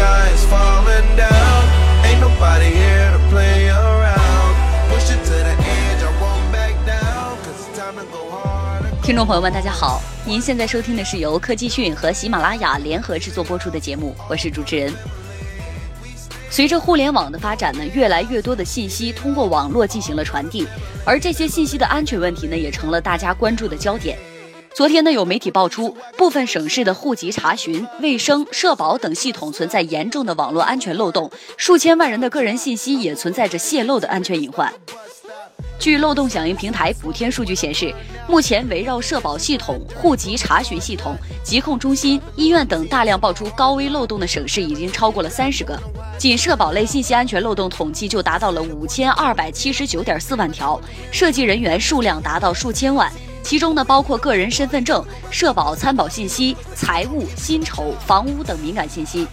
sky's falling down. Ain't nobody here to play around. Push it to the edge, I won't back down. Cause it's time to go hard. 听众朋友们，大家好，您现在收听的是由科技讯和喜马拉雅联合制作播出的节目，我是主持人。随着互联网的发展呢，越来越多的信息通过网络进行了传递，而这些信息的安全问题呢，也成了大家关注的焦点。昨天呢，有媒体爆出，部分省市的户籍查询、卫生、社保等系统存在严重的网络安全漏洞，数千万人的个人信息也存在着泄露的安全隐患。据漏洞响应平台补天数据显示，目前围绕社保系统、户籍查询系统、疾控中心、医院等大量爆出高危漏洞的省市已经超过了三十个，仅社保类信息安全漏洞统计就达到了五千二百七十九点四万条，涉及人员数量达到数千万。其中呢，包括个人身份证、社保参保信息、财务、薪酬、房屋等敏感信息。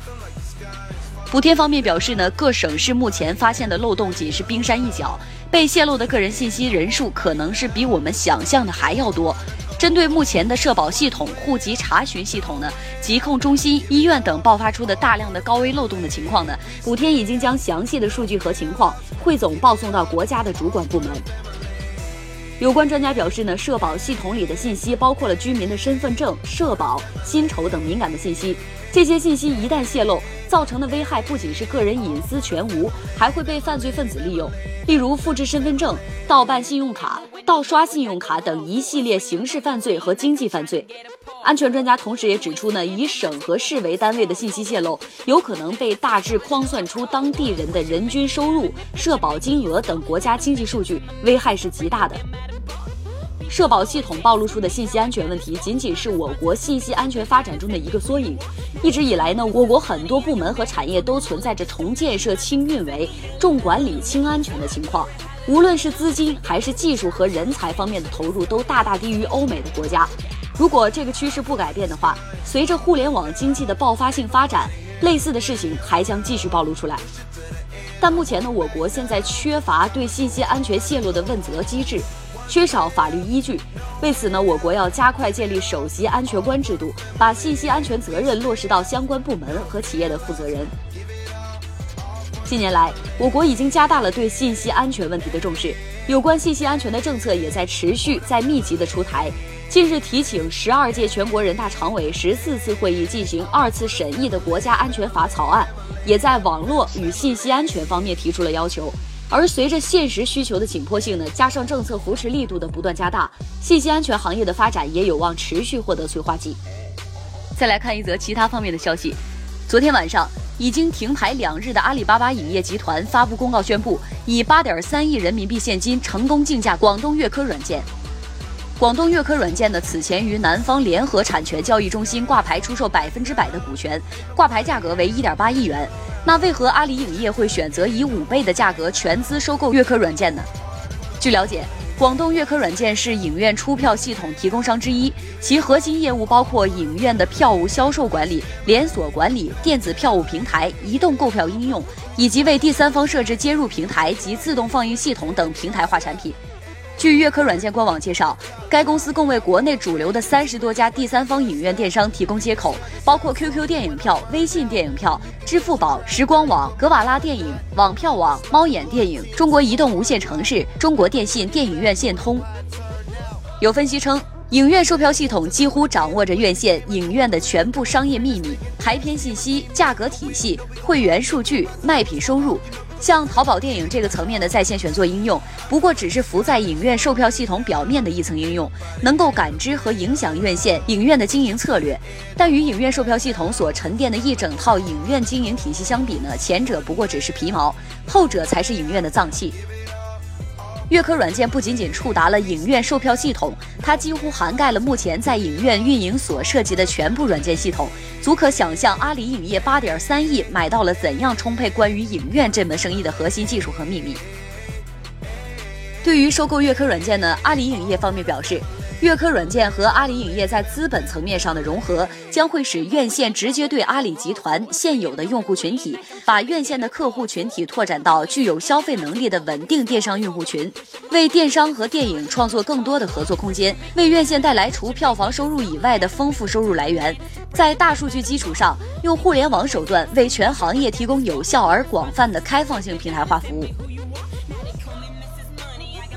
补贴方面表示呢，各省市目前发现的漏洞仅是冰山一角，被泄露的个人信息人数可能是比我们想象的还要多。针对目前的社保系统、户籍查询系统呢、疾控中心、医院等爆发出的大量的高危漏洞的情况呢，补贴已经将详细的数据和情况汇总报送到国家的主管部门。有关专家表示呢，社保系统里的信息包括了居民的身份证、社保、薪酬等敏感的信息。这些信息一旦泄露，造成的危害不仅是个人隐私全无，还会被犯罪分子利用，例如复制身份证、盗办信用卡、盗刷信用卡等一系列刑事犯罪和经济犯罪。安全专家同时也指出呢，以省和市为单位的信息泄露，有可能被大致框算出当地人的人均收入、社保金额等国家经济数据，危害是极大的。社保系统暴露出的信息安全问题，仅仅是我国信息安全发展中的一个缩影。一直以来呢，我国很多部门和产业都存在着重建设、轻运维、重管理、轻安全的情况。无论是资金还是技术和人才方面的投入，都大大低于欧美的国家。如果这个趋势不改变的话，随着互联网经济的爆发性发展，类似的事情还将继续暴露出来。但目前呢，我国现在缺乏对信息安全泄露的问责机制。缺少法律依据，为此呢，我国要加快建立首席安全官制度，把信息安全责任落实到相关部门和企业的负责人。近年来，我国已经加大了对信息安全问题的重视，有关信息安全的政策也在持续、在密集的出台。近日提请十二届全国人大常委十四次会议进行二次审议的国家安全法草案，也在网络与信息安全方面提出了要求。而随着现实需求的紧迫性呢，加上政策扶持力度的不断加大，信息安全行业的发展也有望持续获得催化剂。再来看一则其他方面的消息，昨天晚上已经停牌两日的阿里巴巴影业集团发布公告宣布，以八点三亿人民币现金成功竞价广东悦科软件。广东悦科软件呢，此前于南方联合产权交易中心挂牌出售百分之百的股权，挂牌价格为一点八亿元。那为何阿里影业会选择以五倍的价格全资收购悦科软件呢？据了解，广东悦科软件是影院出票系统提供商之一，其核心业务包括影院的票务销售管理、连锁管理、电子票务平台、移动购票应用，以及为第三方设置接入平台及自动放映系统等平台化产品。据悦科软件官网介绍，该公司共为国内主流的三十多家第三方影院电商提供接口，包括 QQ 电影票、微信电影票、支付宝、时光网、格瓦拉电影、网票网、猫眼电影、中国移动无线城市、中国电信电影院线通。有分析称，影院售票系统几乎掌握着院线、影院的全部商业秘密、排片信息、价格体系、会员数据、卖品收入。像淘宝电影这个层面的在线选座应用，不过只是浮在影院售票系统表面的一层应用，能够感知和影响院线影院的经营策略。但与影院售票系统所沉淀的一整套影院经营体系相比呢，前者不过只是皮毛，后者才是影院的脏器。悦科软件不仅仅触达了影院售票系统，它几乎涵盖了目前在影院运营所涉及的全部软件系统，足可想象阿里影业八点三亿买到了怎样充沛关于影院这门生意的核心技术和秘密。对于收购悦科软件呢，阿里影业方面表示，乐科软件和阿里影业在资本层面上的融合，将会使院线直接对阿里集团现有的用户群体，把院线的客户群体拓展到具有消费能力的稳定电商用户群，为电商和电影创作更多的合作空间，为院线带来除票房收入以外的丰富收入来源。在大数据基础上，用互联网手段为全行业提供有效而广泛的开放性平台化服务。